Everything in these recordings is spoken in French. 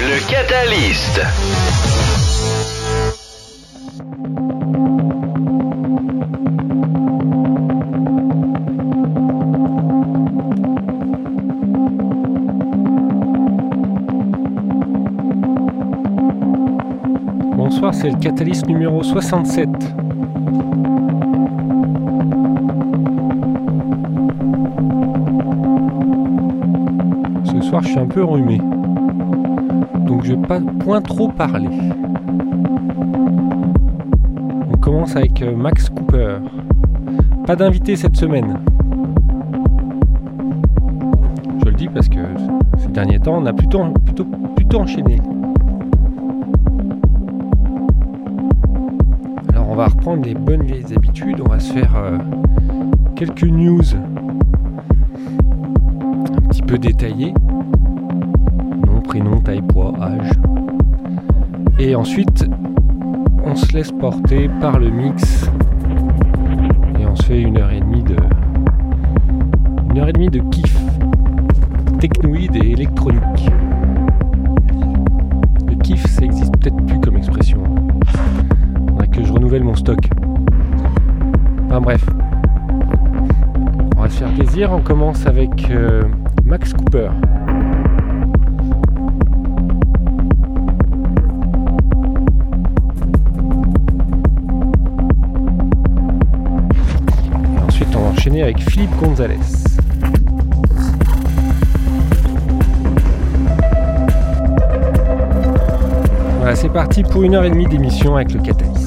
Le Catalyst. Bonsoir, c'est le Catalyst numéro 67. Un peu enrhumé. Donc je vais pas point trop parler. On commence avec euh, Max Cooper. Pas d'invité cette semaine. Je le dis parce que ces derniers temps, on a plutôt, plutôt, plutôt enchaîné. Alors on va reprendre les bonnes vieilles habitudes. On va se faire euh, quelques news un petit peu détaillées. Taille, poids, âge. Et ensuite, on se laisse porter par le mix. Et on se fait une heure et demie de. Une heure et demie de kiff technoïde et électronique. Le kiff, ça existe peut-être plus comme expression. Que je renouvelle mon stock. Enfin bref. On va se faire plaisir. On commence avec euh, Max Cooper. Avec Philippe Gonzalez. Voilà, c'est parti pour une heure et demie d'émission avec le Catalyst.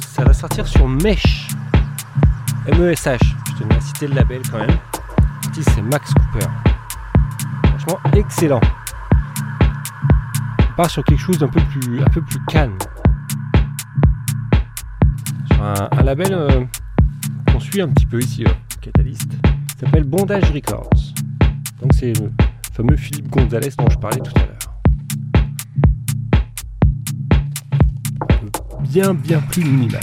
Ça va sortir sur Mesh. M-E-S-H. Je tenais à citer le label quand même. L'artiste c'est Max Cooper. Franchement excellent. On part sur quelque chose d'un peu plus, un peu plus calme. Sur un, label euh, qu'on suit un petit peu ici, euh, Catalyst. Il s'appelle Bondage Records. Donc c'est le fameux Philippe Gonzalez dont je parlais tout à l'heure. Bien bien plus minimal.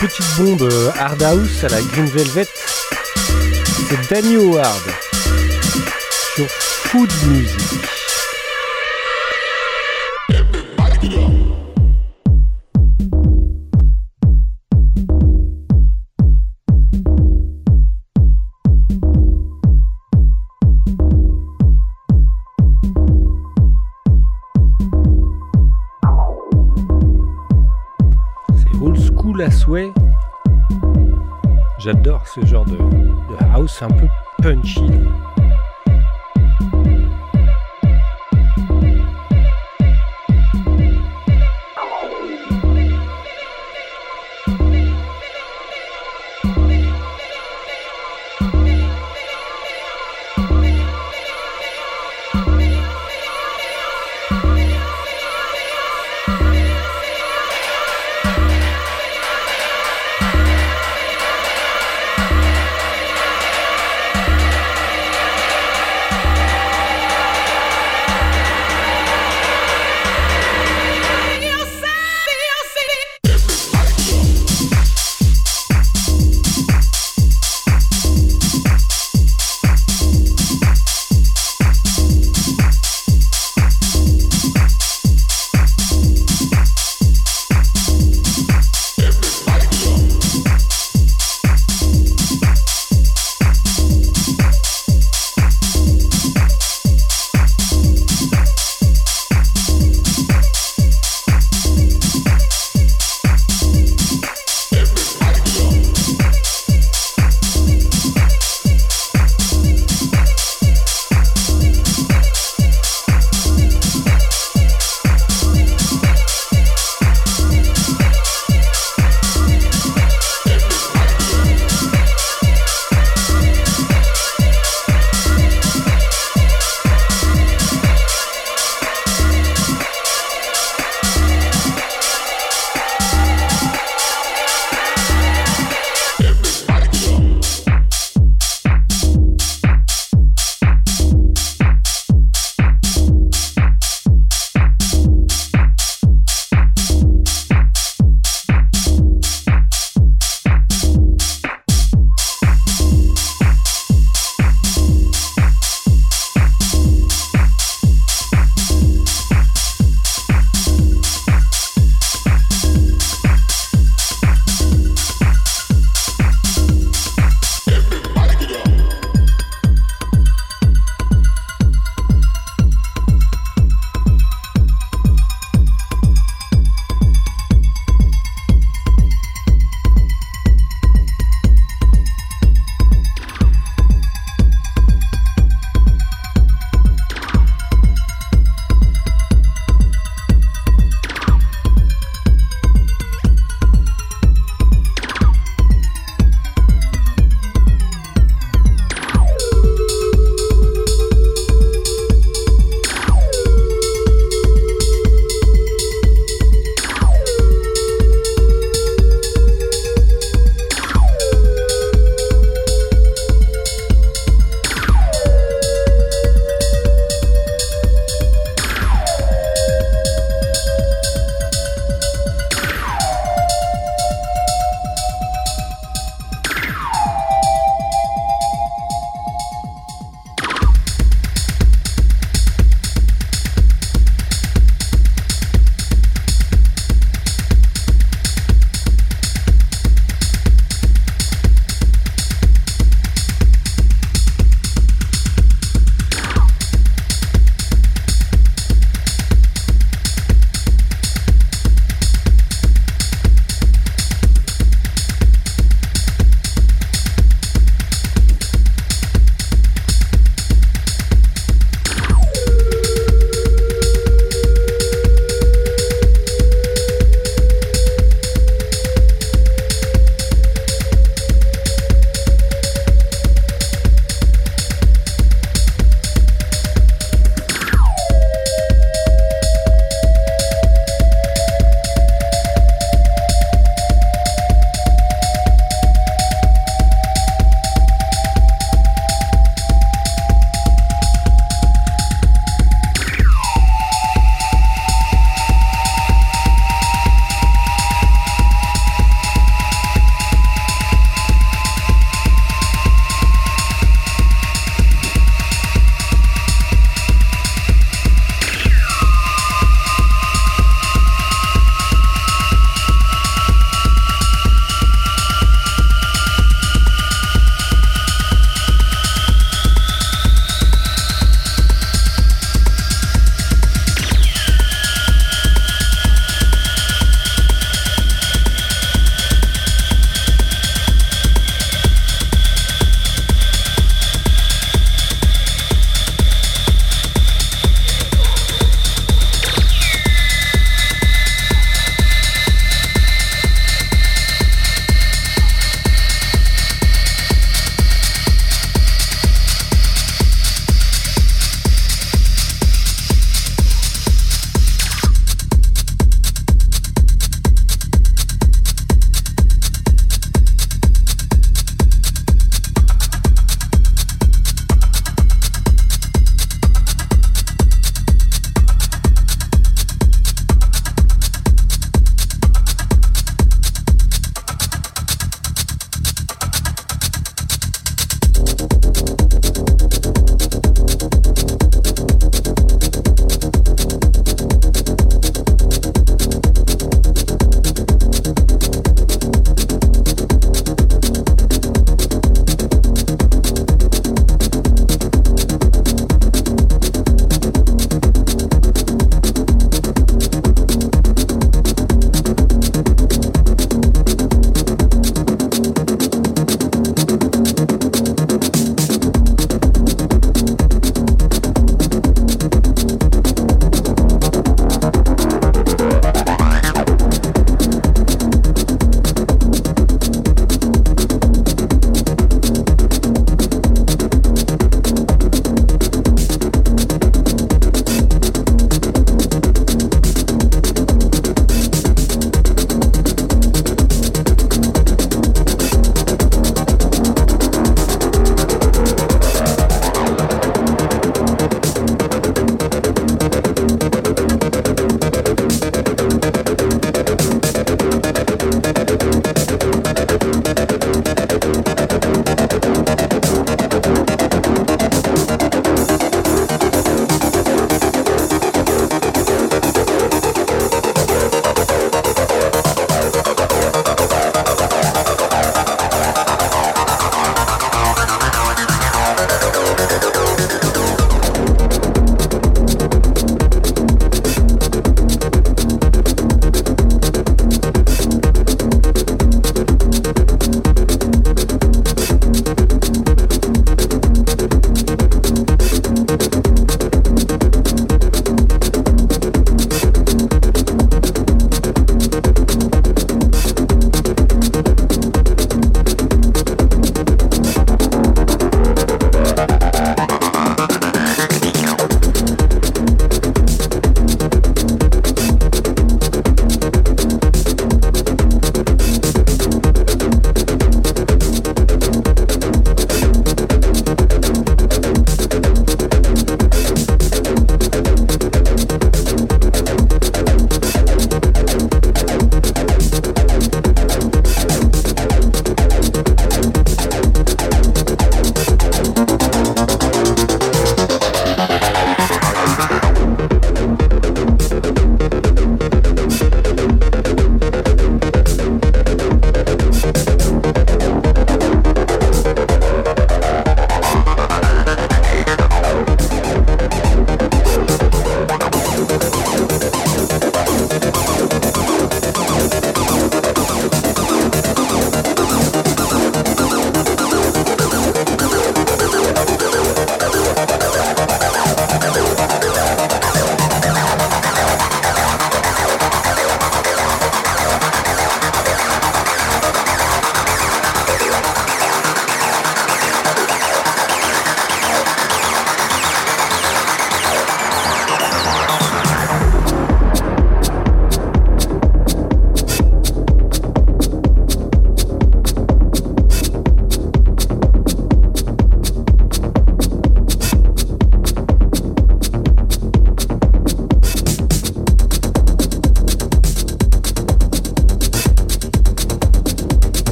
Petite bombe euh, hard house à la Green Velvet, c'est Danny Howard sur Food Music. House un peu punchy.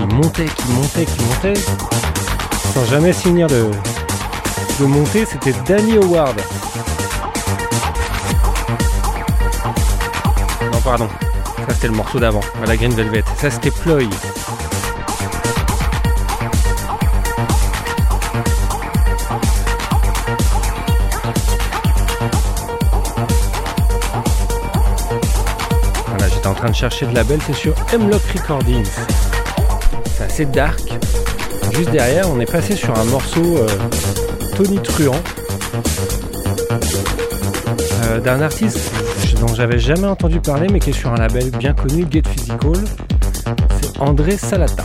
Qui montait, qui montait, qui montait, sans jamais finir de, de monter, c'était Danny Howard. Non, pardon. Ça, c'était le morceau d'avant, la Green Velvet. Ça, c'était Ploy. Voilà, j'étais en train de chercher de label, c'est sur Hemlock Recordings. Dark. Juste derrière, on est passé sur un morceau euh, Tony Truant euh, d'un artiste dont j'avais jamais entendu parler mais qui est sur un label bien connu, Get Physical. C'est André Salata.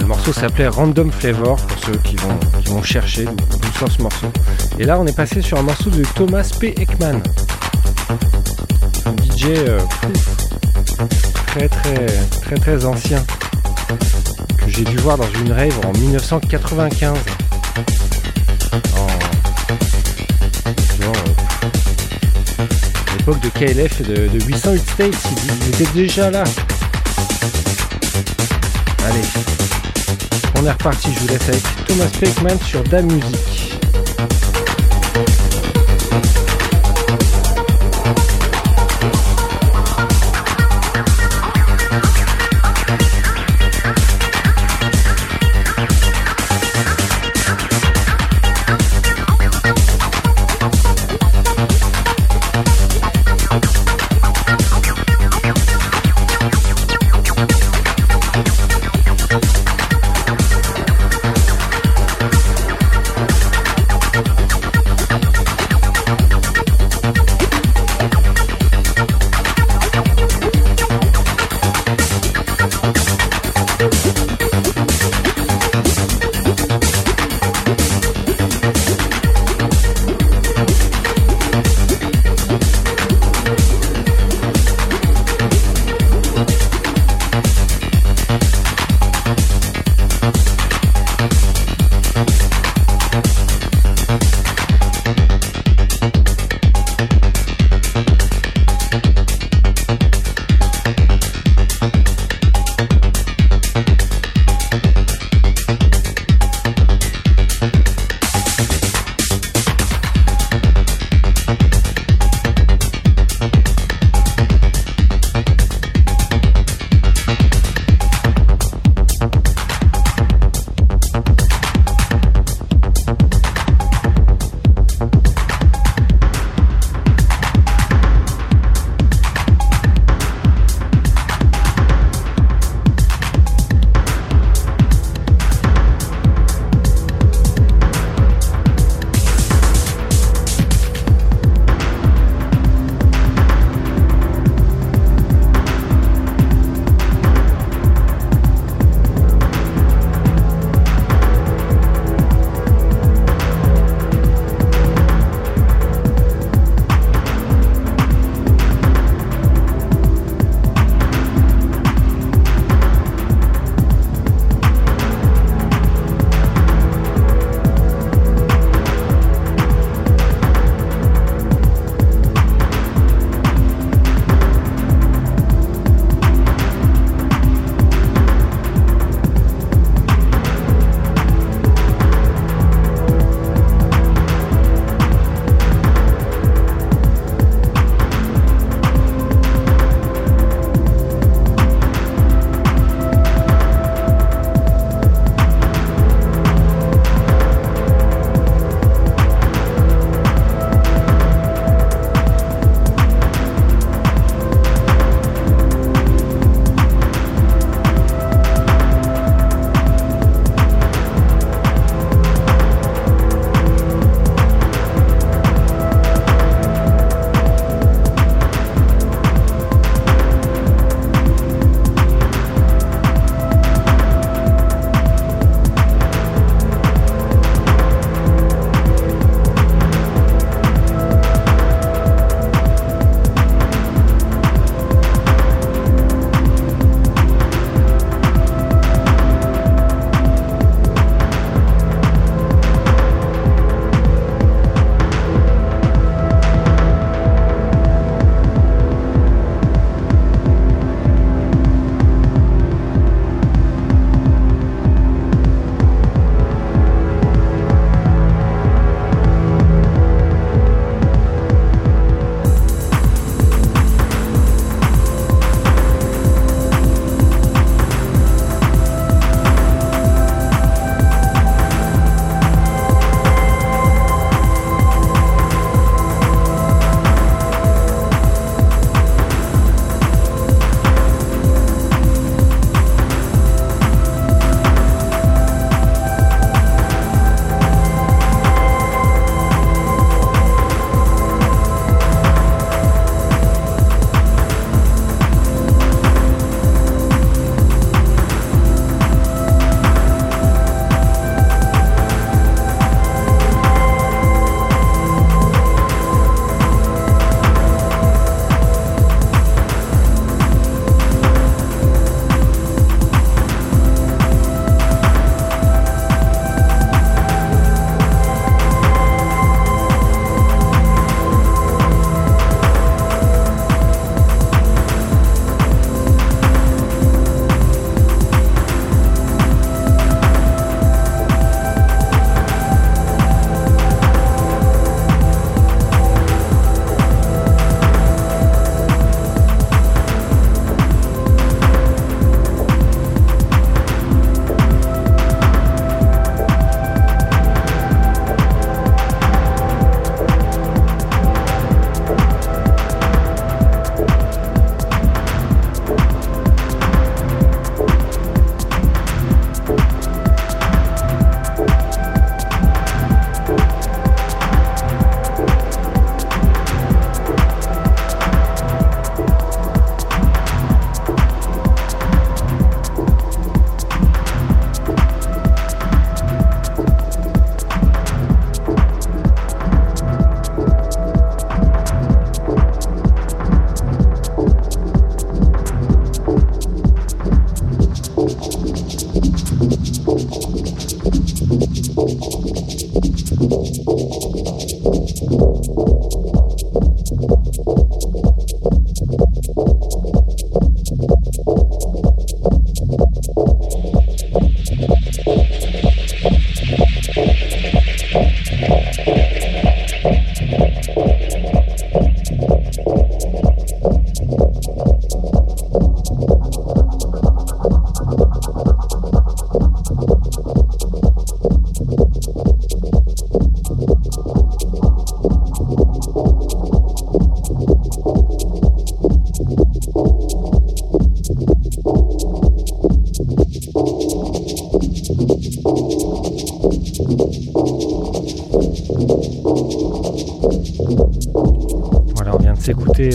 le morceau s'appelait Random Flavor pour ceux qui vont, chercher d'où ce morceau. Et là on est passé sur un morceau de Thomas P. Ekman. Euh, très très très très ancien que j'ai dû voir dans une rave en 1995. En... l'époque de KLF et de, 808 States, il, était déjà là. Allez, on est reparti, je vous laisse avec Thomas Peckman sur Da Music.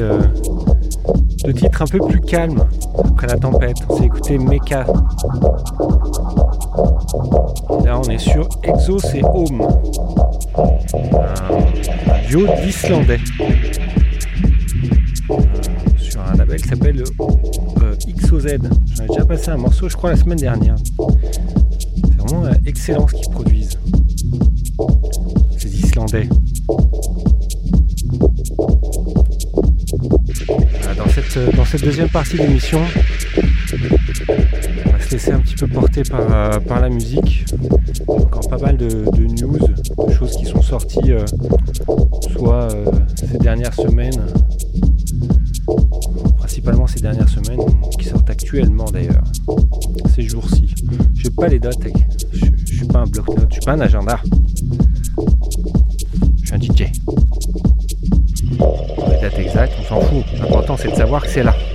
Euh, deux titres un peu plus calmes après la tempête. On s'est écouté Mecha. là, on est sur Exos et Home, un duo d'Islandais. Euh, sur un label qui s'appelle euh, XOZ. J'en ai déjà passé un morceau, je crois, la semaine dernière. C'est vraiment excellent ce qu'ils produisent. Cette deuxième partie de l'émission, on va se laisser un petit peu porter par, euh, par la musique. Encore pas mal de, news, de choses qui sont sorties euh, soit euh, ces dernières semaines, principalement ces dernières semaines, qui sortent actuellement d'ailleurs, ces jours-ci. Je n'ai pas les dates, je, ne suis pas un bloc-notes, je suis pas un agenda. C'est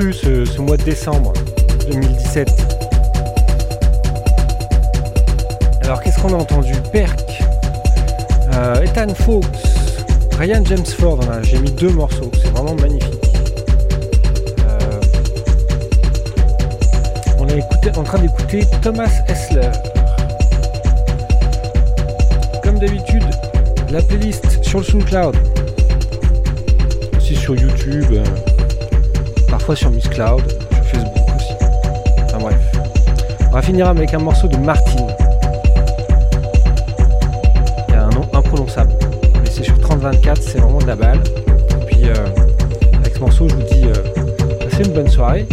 ce, mois de décembre 2017. Alors qu'est-ce qu'on a entendu? Perk, euh, Ethan Ryan James Ford, j'ai mis deux morceaux, c'est vraiment magnifique. Euh, on est en train d'écouter Thomas Hessler. Comme d'habitude, la playlist sur le SoundCloud, aussi sur YouTube, euh, sur Miss Cloud, sur Facebook aussi. Enfin bref. On va finir avec un morceau de Martin. Il y a un nom imprononçable. Mais c'est sur 3024, c'est vraiment de la balle. Et puis euh, avec ce morceau, je vous dis, euh, passez une bonne soirée.